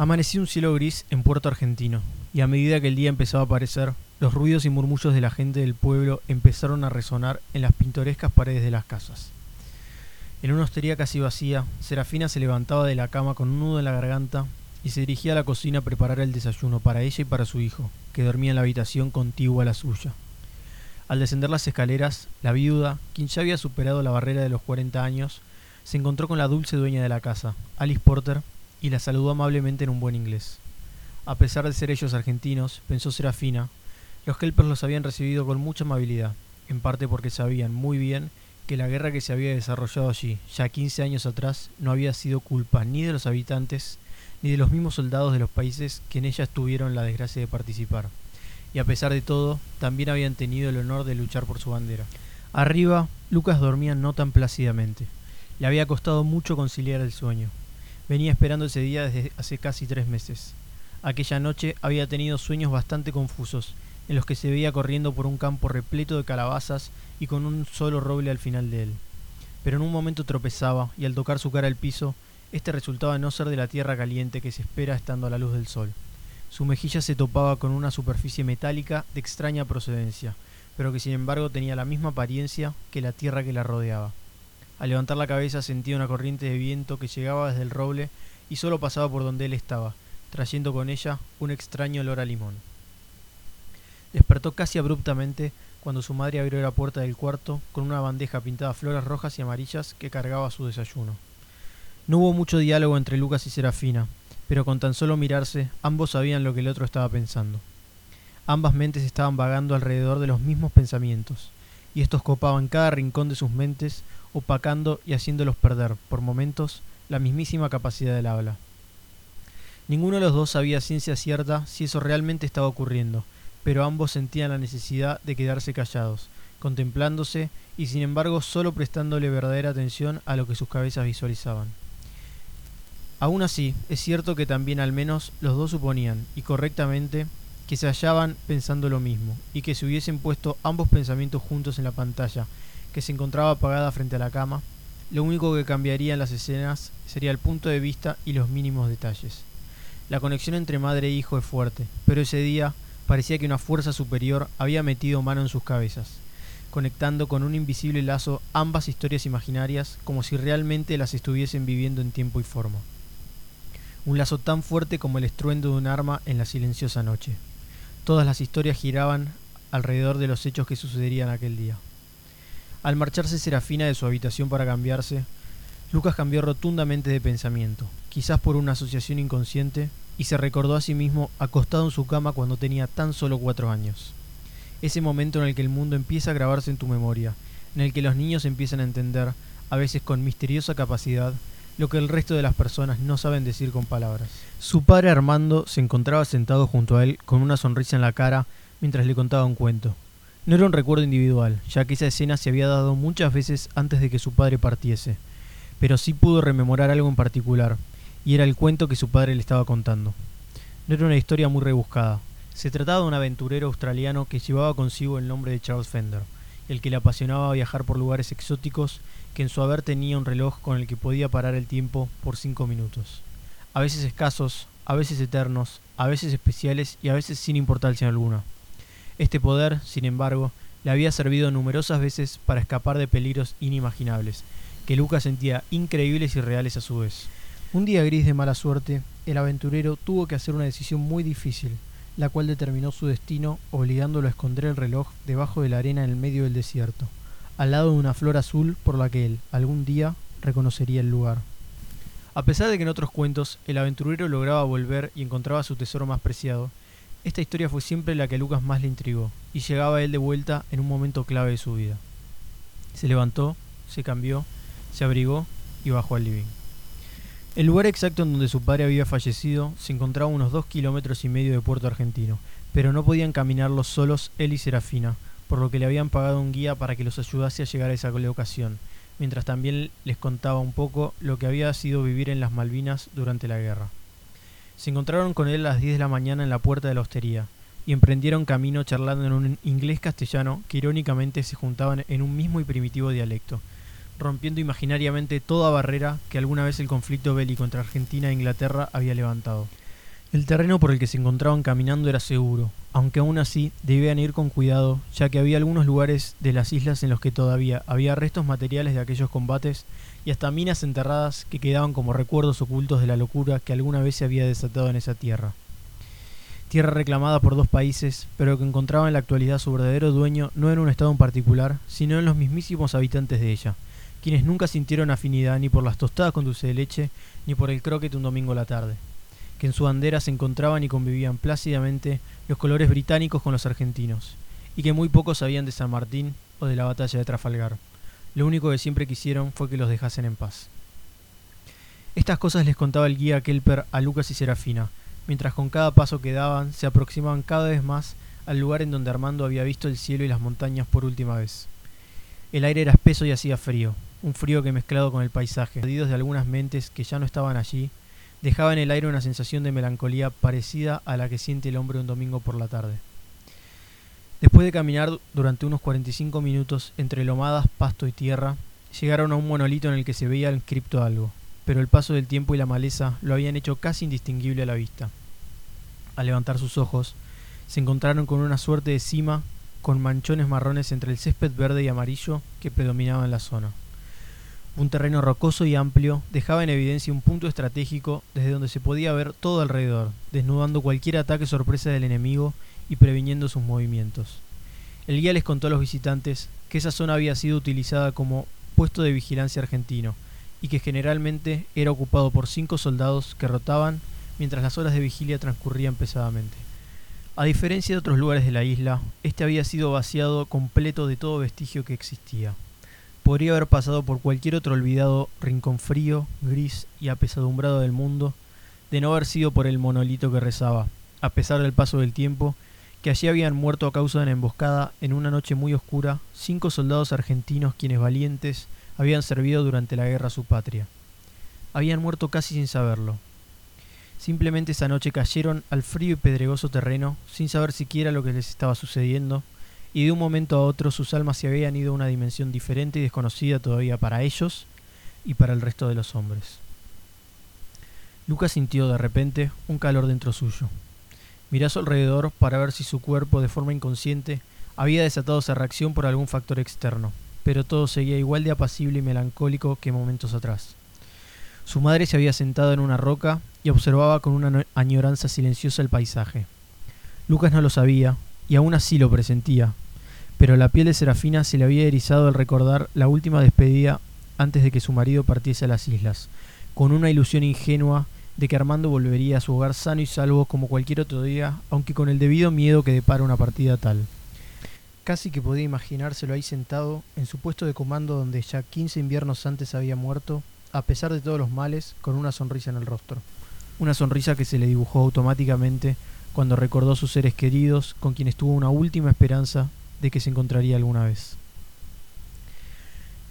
Amaneció un cielo gris en Puerto Argentino, y a medida que el día empezaba a aparecer, los ruidos y murmullos de la gente del pueblo empezaron a resonar en las pintorescas paredes de las casas. En una hostería casi vacía, Serafina se levantaba de la cama con un nudo en la garganta y se dirigía a la cocina a preparar el desayuno para ella y para su hijo, que dormía en la habitación contigua a la suya. Al descender las escaleras, la viuda, quien ya había superado la barrera de los 40 años, se encontró con la dulce dueña de la casa, Alice Porter, y la saludó amablemente en un buen inglés. A pesar de ser ellos argentinos, pensó Serafina, los Kelpers los habían recibido con mucha amabilidad, en parte porque sabían muy bien que la guerra que se había desarrollado allí, ya 15 años atrás, no había sido culpa ni de los habitantes, ni de los mismos soldados de los países que en ella tuvieron la desgracia de participar. Y a pesar de todo, también habían tenido el honor de luchar por su bandera. Arriba, Lucas dormía no tan plácidamente. Le había costado mucho conciliar el sueño. Venía esperando ese día desde hace casi tres meses. Aquella noche había tenido sueños bastante confusos, en los que se veía corriendo por un campo repleto de calabazas y con un solo roble al final de él. Pero en un momento tropezaba, y al tocar su cara al piso, este resultaba no ser de la tierra caliente que se espera estando a la luz del sol. Su mejilla se topaba con una superficie metálica de extraña procedencia, pero que sin embargo tenía la misma apariencia que la tierra que la rodeaba. Al levantar la cabeza sentía una corriente de viento que llegaba desde el roble y solo pasaba por donde él estaba, trayendo con ella un extraño olor a limón. Despertó casi abruptamente cuando su madre abrió la puerta del cuarto con una bandeja pintada flores rojas y amarillas que cargaba su desayuno. No hubo mucho diálogo entre Lucas y Serafina, pero con tan solo mirarse ambos sabían lo que el otro estaba pensando. Ambas mentes estaban vagando alrededor de los mismos pensamientos, y estos copaban cada rincón de sus mentes opacando y haciéndolos perder, por momentos, la mismísima capacidad del habla. Ninguno de los dos sabía ciencia cierta si eso realmente estaba ocurriendo, pero ambos sentían la necesidad de quedarse callados, contemplándose y sin embargo solo prestándole verdadera atención a lo que sus cabezas visualizaban. Aún así, es cierto que también al menos los dos suponían, y correctamente, que se hallaban pensando lo mismo, y que se hubiesen puesto ambos pensamientos juntos en la pantalla, que se encontraba apagada frente a la cama, lo único que cambiaría en las escenas sería el punto de vista y los mínimos detalles. La conexión entre madre e hijo es fuerte, pero ese día parecía que una fuerza superior había metido mano en sus cabezas, conectando con un invisible lazo ambas historias imaginarias como si realmente las estuviesen viviendo en tiempo y forma. Un lazo tan fuerte como el estruendo de un arma en la silenciosa noche. Todas las historias giraban alrededor de los hechos que sucederían aquel día. Al marcharse Serafina de su habitación para cambiarse, Lucas cambió rotundamente de pensamiento, quizás por una asociación inconsciente, y se recordó a sí mismo acostado en su cama cuando tenía tan solo cuatro años. Ese momento en el que el mundo empieza a grabarse en tu memoria, en el que los niños empiezan a entender, a veces con misteriosa capacidad, lo que el resto de las personas no saben decir con palabras. Su padre Armando se encontraba sentado junto a él con una sonrisa en la cara mientras le contaba un cuento. No era un recuerdo individual, ya que esa escena se había dado muchas veces antes de que su padre partiese, pero sí pudo rememorar algo en particular, y era el cuento que su padre le estaba contando. No era una historia muy rebuscada, se trataba de un aventurero australiano que llevaba consigo el nombre de Charles Fender, el que le apasionaba viajar por lugares exóticos, que en su haber tenía un reloj con el que podía parar el tiempo por cinco minutos, a veces escasos, a veces eternos, a veces especiales y a veces sin importancia alguna. Este poder, sin embargo, le había servido numerosas veces para escapar de peligros inimaginables, que Lucas sentía increíbles y reales a su vez. Un día gris de mala suerte, el aventurero tuvo que hacer una decisión muy difícil, la cual determinó su destino obligándolo a esconder el reloj debajo de la arena en el medio del desierto, al lado de una flor azul por la que él, algún día, reconocería el lugar. A pesar de que en otros cuentos el aventurero lograba volver y encontraba su tesoro más preciado, esta historia fue siempre la que a Lucas más le intrigó, y llegaba él de vuelta en un momento clave de su vida. Se levantó, se cambió, se abrigó y bajó al living. El lugar exacto en donde su padre había fallecido se encontraba a unos dos kilómetros y medio de Puerto Argentino, pero no podían caminarlos solos él y Serafina, por lo que le habían pagado un guía para que los ayudase a llegar a esa locación, mientras también les contaba un poco lo que había sido vivir en las Malvinas durante la guerra. Se encontraron con él a las 10 de la mañana en la puerta de la hostería y emprendieron camino charlando en un inglés castellano que irónicamente se juntaban en un mismo y primitivo dialecto, rompiendo imaginariamente toda barrera que alguna vez el conflicto bélico entre Argentina e Inglaterra había levantado. El terreno por el que se encontraban caminando era seguro, aunque aún así debían ir con cuidado, ya que había algunos lugares de las islas en los que todavía había restos materiales de aquellos combates y hasta minas enterradas que quedaban como recuerdos ocultos de la locura que alguna vez se había desatado en esa tierra. Tierra reclamada por dos países, pero que encontraba en la actualidad su verdadero dueño no en un estado en particular, sino en los mismísimos habitantes de ella, quienes nunca sintieron afinidad ni por las tostadas con dulce de leche, ni por el croquet un domingo a la tarde que en su bandera se encontraban y convivían plácidamente los colores británicos con los argentinos, y que muy pocos sabían de San Martín o de la batalla de Trafalgar. Lo único que siempre quisieron fue que los dejasen en paz. Estas cosas les contaba el guía Kelper a Lucas y Serafina, mientras con cada paso que daban se aproximaban cada vez más al lugar en donde Armando había visto el cielo y las montañas por última vez. El aire era espeso y hacía frío, un frío que mezclado con el paisaje, perdidos de algunas mentes que ya no estaban allí, dejaba en el aire una sensación de melancolía parecida a la que siente el hombre un domingo por la tarde. Después de caminar durante unos 45 minutos entre lomadas, pasto y tierra, llegaron a un monolito en el que se veía inscripto algo, pero el paso del tiempo y la maleza lo habían hecho casi indistinguible a la vista. Al levantar sus ojos, se encontraron con una suerte de cima con manchones marrones entre el césped verde y amarillo que predominaba en la zona. Un terreno rocoso y amplio dejaba en evidencia un punto estratégico desde donde se podía ver todo alrededor, desnudando cualquier ataque sorpresa del enemigo y previniendo sus movimientos. El guía les contó a los visitantes que esa zona había sido utilizada como puesto de vigilancia argentino y que generalmente era ocupado por cinco soldados que rotaban mientras las horas de vigilia transcurrían pesadamente. A diferencia de otros lugares de la isla, este había sido vaciado completo de todo vestigio que existía podría haber pasado por cualquier otro olvidado rincón frío, gris y apesadumbrado del mundo, de no haber sido por el monolito que rezaba, a pesar del paso del tiempo, que allí habían muerto a causa de una emboscada en una noche muy oscura cinco soldados argentinos quienes valientes habían servido durante la guerra a su patria. Habían muerto casi sin saberlo. Simplemente esa noche cayeron al frío y pedregoso terreno sin saber siquiera lo que les estaba sucediendo, y de un momento a otro sus almas se habían ido a una dimensión diferente y desconocida todavía para ellos y para el resto de los hombres. Lucas sintió de repente un calor dentro suyo. Miró a su alrededor para ver si su cuerpo, de forma inconsciente, había desatado esa reacción por algún factor externo, pero todo seguía igual de apacible y melancólico que momentos atrás. Su madre se había sentado en una roca y observaba con una añoranza silenciosa el paisaje. Lucas no lo sabía, y aún así lo presentía, pero la piel de Serafina se le había erizado al recordar la última despedida antes de que su marido partiese a las islas, con una ilusión ingenua de que Armando volvería a su hogar sano y salvo como cualquier otro día, aunque con el debido miedo que depara una partida tal. Casi que podía imaginárselo ahí sentado, en su puesto de comando donde ya quince inviernos antes había muerto, a pesar de todos los males, con una sonrisa en el rostro. Una sonrisa que se le dibujó automáticamente cuando recordó a sus seres queridos con quienes tuvo una última esperanza de que se encontraría alguna vez.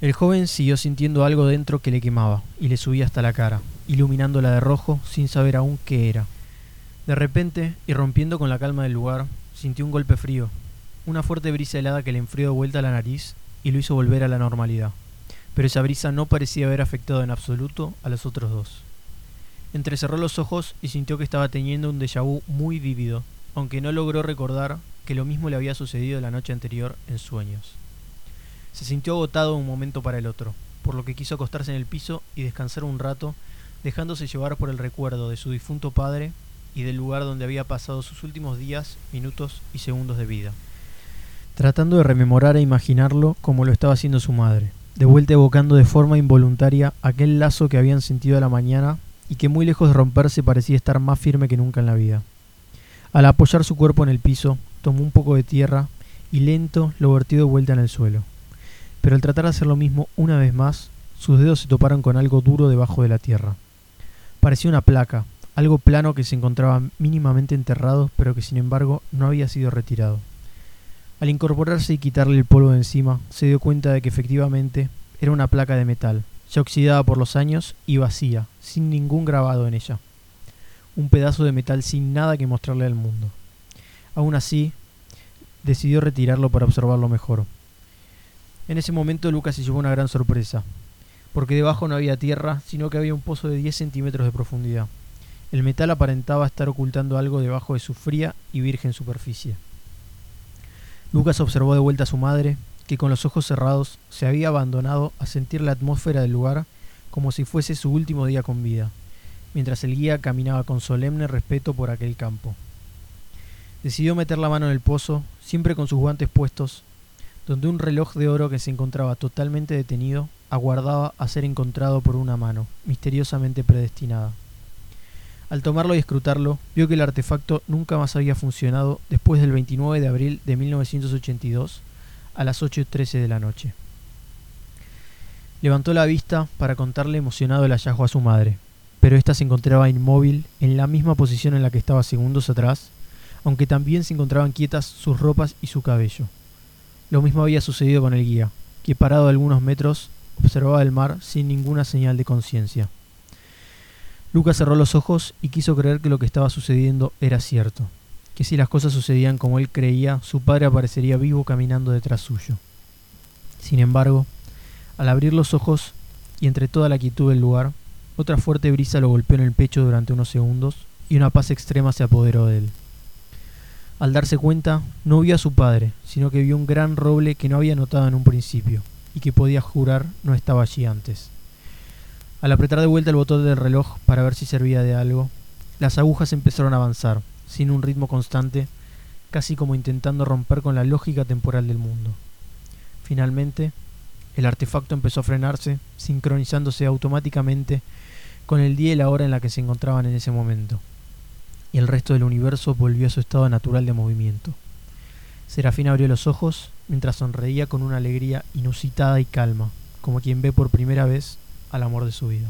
El joven siguió sintiendo algo dentro que le quemaba y le subía hasta la cara, iluminándola de rojo sin saber aún qué era. De repente, y rompiendo con la calma del lugar, sintió un golpe frío, una fuerte brisa helada que le enfrió de vuelta la nariz y lo hizo volver a la normalidad. Pero esa brisa no parecía haber afectado en absoluto a los otros dos. Entrecerró los ojos y sintió que estaba teniendo un déjà vu muy vívido, aunque no logró recordar que lo mismo le había sucedido la noche anterior en sueños. Se sintió agotado de un momento para el otro, por lo que quiso acostarse en el piso y descansar un rato, dejándose llevar por el recuerdo de su difunto padre y del lugar donde había pasado sus últimos días, minutos y segundos de vida. Tratando de rememorar e imaginarlo como lo estaba haciendo su madre, de vuelta evocando de forma involuntaria aquel lazo que habían sentido a la mañana y que muy lejos de romperse parecía estar más firme que nunca en la vida. Al apoyar su cuerpo en el piso, tomó un poco de tierra y lento lo vertió de vuelta en el suelo. Pero al tratar de hacer lo mismo una vez más, sus dedos se toparon con algo duro debajo de la tierra. Parecía una placa, algo plano que se encontraba mínimamente enterrado, pero que sin embargo no había sido retirado. Al incorporarse y quitarle el polvo de encima, se dio cuenta de que efectivamente era una placa de metal, ya oxidada por los años y vacía, sin ningún grabado en ella. Un pedazo de metal sin nada que mostrarle al mundo. Aún así, decidió retirarlo para observarlo mejor. En ese momento Lucas se llevó una gran sorpresa, porque debajo no había tierra, sino que había un pozo de 10 centímetros de profundidad. El metal aparentaba estar ocultando algo debajo de su fría y virgen superficie. Lucas observó de vuelta a su madre, que con los ojos cerrados se había abandonado a sentir la atmósfera del lugar como si fuese su último día con vida, mientras el guía caminaba con solemne respeto por aquel campo. Decidió meter la mano en el pozo, siempre con sus guantes puestos, donde un reloj de oro que se encontraba totalmente detenido aguardaba a ser encontrado por una mano, misteriosamente predestinada. Al tomarlo y escrutarlo, vio que el artefacto nunca más había funcionado después del 29 de abril de 1982 a las 8.13 de la noche. Levantó la vista para contarle emocionado el hallazgo a su madre, pero ésta se encontraba inmóvil en la misma posición en la que estaba segundos atrás, aunque también se encontraban quietas sus ropas y su cabello. Lo mismo había sucedido con el guía, que parado a algunos metros observaba el mar sin ninguna señal de conciencia. Lucas cerró los ojos y quiso creer que lo que estaba sucediendo era cierto, que si las cosas sucedían como él creía, su padre aparecería vivo caminando detrás suyo. Sin embargo, al abrir los ojos y entre toda la quietud del lugar, otra fuerte brisa lo golpeó en el pecho durante unos segundos y una paz extrema se apoderó de él. Al darse cuenta, no vio a su padre, sino que vio un gran roble que no había notado en un principio y que podía jurar no estaba allí antes. Al apretar de vuelta el botón del reloj para ver si servía de algo, las agujas empezaron a avanzar, sin un ritmo constante, casi como intentando romper con la lógica temporal del mundo. Finalmente, el artefacto empezó a frenarse, sincronizándose automáticamente con el día y la hora en la que se encontraban en ese momento y el resto del universo volvió a su estado natural de movimiento. Serafín abrió los ojos mientras sonreía con una alegría inusitada y calma, como quien ve por primera vez al amor de su vida.